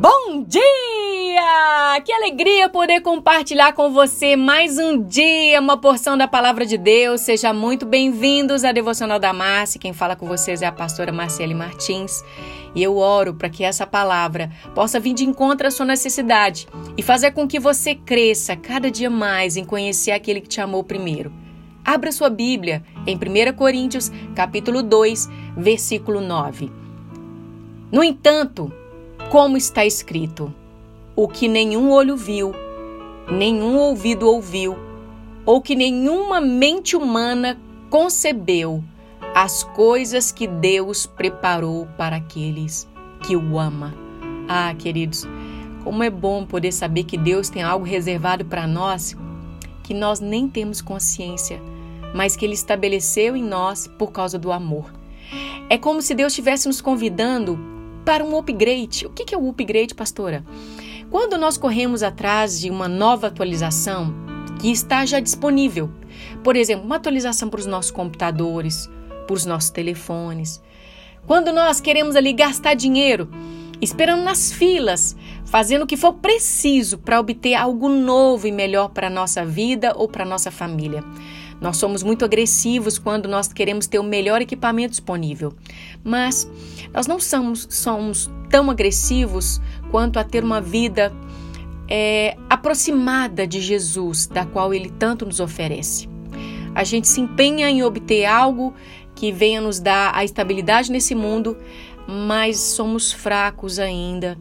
Bom dia! Que alegria poder compartilhar com você mais um dia, uma porção da palavra de Deus. Seja muito bem-vindos à Devocional da Márcia. Quem fala com vocês é a pastora Marcele Martins. E eu oro para que essa palavra possa vir de encontro à sua necessidade e fazer com que você cresça cada dia mais em conhecer aquele que te amou primeiro. Abra sua Bíblia em 1 Coríntios, capítulo 2, versículo 9. No entanto, como está escrito: o que nenhum olho viu, nenhum ouvido ouviu, ou que nenhuma mente humana concebeu, as coisas que Deus preparou para aqueles que o ama. Ah, queridos, como é bom poder saber que Deus tem algo reservado para nós que nós nem temos consciência, mas que Ele estabeleceu em nós por causa do amor. É como se Deus estivesse nos convidando para um upgrade. O que é o upgrade, pastora? Quando nós corremos atrás de uma nova atualização que está já disponível, por exemplo, uma atualização para os nossos computadores, para os nossos telefones. Quando nós queremos ali gastar dinheiro, esperando nas filas, fazendo o que for preciso para obter algo novo e melhor para a nossa vida ou para a nossa família. Nós somos muito agressivos quando nós queremos ter o melhor equipamento disponível, mas nós não somos, somos tão agressivos quanto a ter uma vida é, aproximada de Jesus, da qual Ele tanto nos oferece. A gente se empenha em obter algo que venha nos dar a estabilidade nesse mundo, mas somos fracos ainda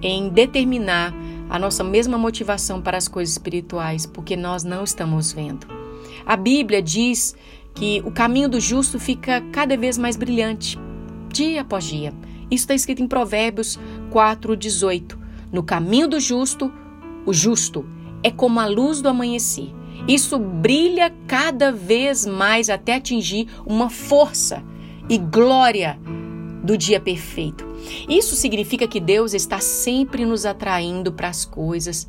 em determinar a nossa mesma motivação para as coisas espirituais, porque nós não estamos vendo. A Bíblia diz que o caminho do justo fica cada vez mais brilhante, dia após dia. Isso está escrito em Provérbios 4,18. No caminho do justo, o justo é como a luz do amanhecer. Isso brilha cada vez mais até atingir uma força e glória do dia perfeito. Isso significa que Deus está sempre nos atraindo para as coisas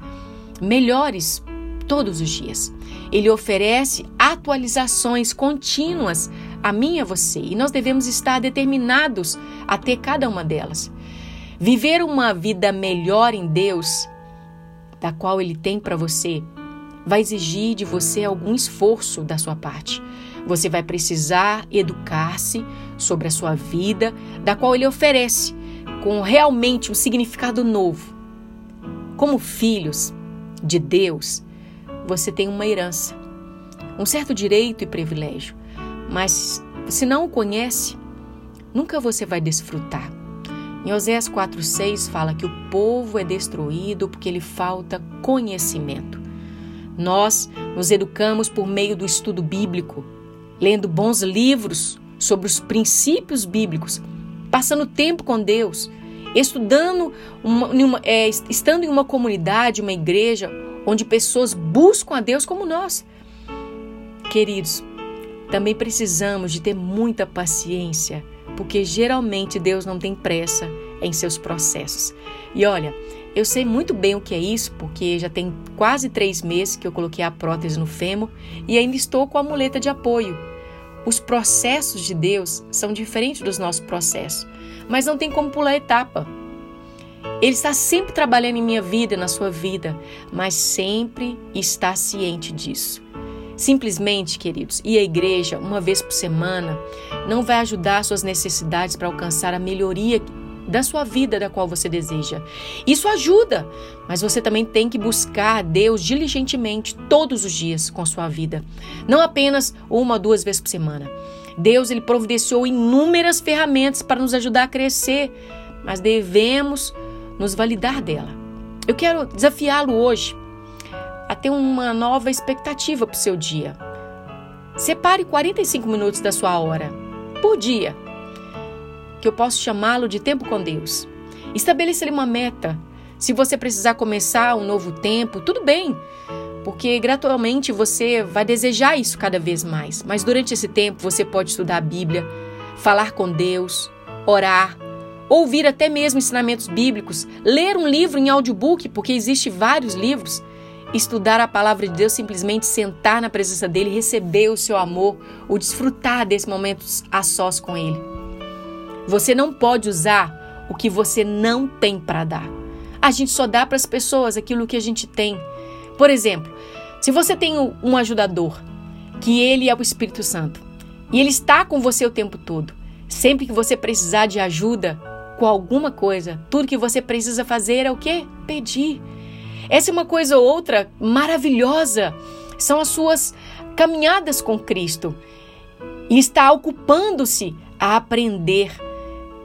melhores todos os dias. Ele oferece atualizações contínuas a mim e a você, e nós devemos estar determinados a ter cada uma delas. Viver uma vida melhor em Deus, da qual Ele tem para você, vai exigir de você algum esforço da sua parte. Você vai precisar educar-se sobre a sua vida, da qual Ele oferece, com realmente um significado novo. Como filhos de Deus, você tem uma herança, um certo direito e privilégio, mas se não o conhece, nunca você vai desfrutar. Em Oséias 4,6 fala que o povo é destruído porque lhe falta conhecimento. Nós nos educamos por meio do estudo bíblico, lendo bons livros sobre os princípios bíblicos, passando tempo com Deus, estudando, uma, uma, é, estando em uma comunidade, uma igreja, onde pessoas buscam a Deus como nós. Queridos, também precisamos de ter muita paciência, porque geralmente Deus não tem pressa em seus processos. E olha, eu sei muito bem o que é isso, porque já tem quase três meses que eu coloquei a prótese no fêmur e ainda estou com a muleta de apoio. Os processos de Deus são diferentes dos nossos processos, mas não tem como pular etapa. Ele está sempre trabalhando em minha vida, na sua vida, mas sempre está ciente disso. Simplesmente, queridos, ir à igreja uma vez por semana não vai ajudar suas necessidades para alcançar a melhoria da sua vida da qual você deseja. Isso ajuda, mas você também tem que buscar a Deus diligentemente todos os dias com sua vida, não apenas uma ou duas vezes por semana. Deus ele providenciou inúmeras ferramentas para nos ajudar a crescer, mas devemos nos validar dela. Eu quero desafiá-lo hoje a ter uma nova expectativa para o seu dia. Separe 45 minutos da sua hora por dia, que eu posso chamá-lo de tempo com Deus. Estabeleça-lhe uma meta. Se você precisar começar um novo tempo, tudo bem, porque gradualmente você vai desejar isso cada vez mais. Mas durante esse tempo você pode estudar a Bíblia, falar com Deus, orar, ouvir até mesmo ensinamentos bíblicos, ler um livro em audiobook, porque existe vários livros, estudar a palavra de Deus, simplesmente sentar na presença dele, receber o seu amor, o desfrutar desse momento a sós com ele. Você não pode usar o que você não tem para dar. A gente só dá para as pessoas aquilo que a gente tem. Por exemplo, se você tem um ajudador, que ele é o Espírito Santo, e ele está com você o tempo todo, sempre que você precisar de ajuda com alguma coisa, tudo que você precisa fazer é o quê? Pedir. Essa é uma coisa ou outra maravilhosa. São as suas caminhadas com Cristo. E está ocupando-se a aprender,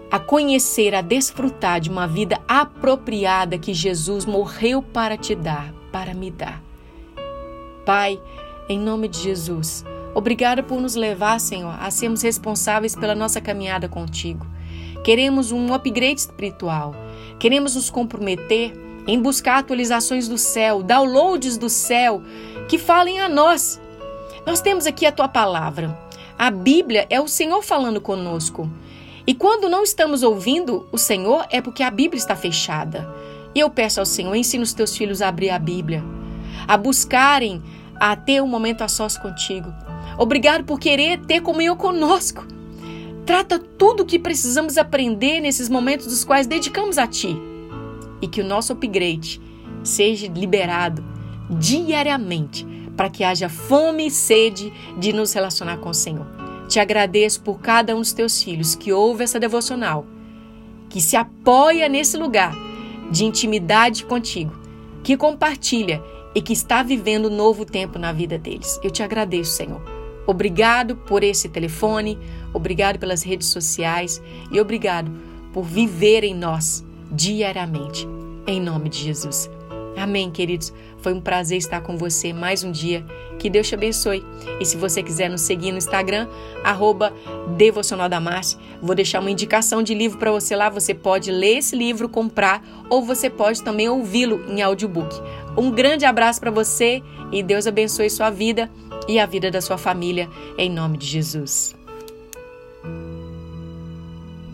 a conhecer, a desfrutar de uma vida apropriada que Jesus morreu para te dar, para me dar. Pai, em nome de Jesus, obrigada por nos levar, Senhor, a sermos responsáveis pela nossa caminhada contigo. Queremos um upgrade espiritual. Queremos nos comprometer em buscar atualizações do céu, downloads do céu que falem a nós. Nós temos aqui a tua palavra. A Bíblia é o Senhor falando conosco. E quando não estamos ouvindo o Senhor, é porque a Bíblia está fechada. E eu peço ao Senhor, ensina os teus filhos a abrir a Bíblia, a buscarem, a ter um momento a sós contigo. Obrigado por querer ter comunhão conosco. Trata tudo o que precisamos aprender nesses momentos dos quais dedicamos a Ti. E que o nosso upgrade seja liberado diariamente para que haja fome e sede de nos relacionar com o Senhor. Te agradeço por cada um dos teus filhos que ouve essa devocional, que se apoia nesse lugar de intimidade contigo, que compartilha e que está vivendo um novo tempo na vida deles. Eu te agradeço, Senhor. Obrigado por esse telefone, obrigado pelas redes sociais e obrigado por viver em nós diariamente. Em nome de Jesus. Amém, queridos. Foi um prazer estar com você mais um dia. Que Deus te abençoe. E se você quiser nos seguir no Instagram, arroba Devocional da vou deixar uma indicação de livro para você lá. Você pode ler esse livro, comprar, ou você pode também ouvi-lo em audiobook. Um grande abraço para você e Deus abençoe sua vida e a vida da sua família, em nome de Jesus.